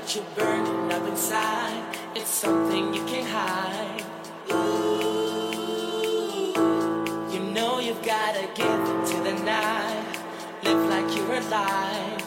got you burning up inside. It's something you can't hide. Ooh, you know you've gotta give into the night. Live like you're alive.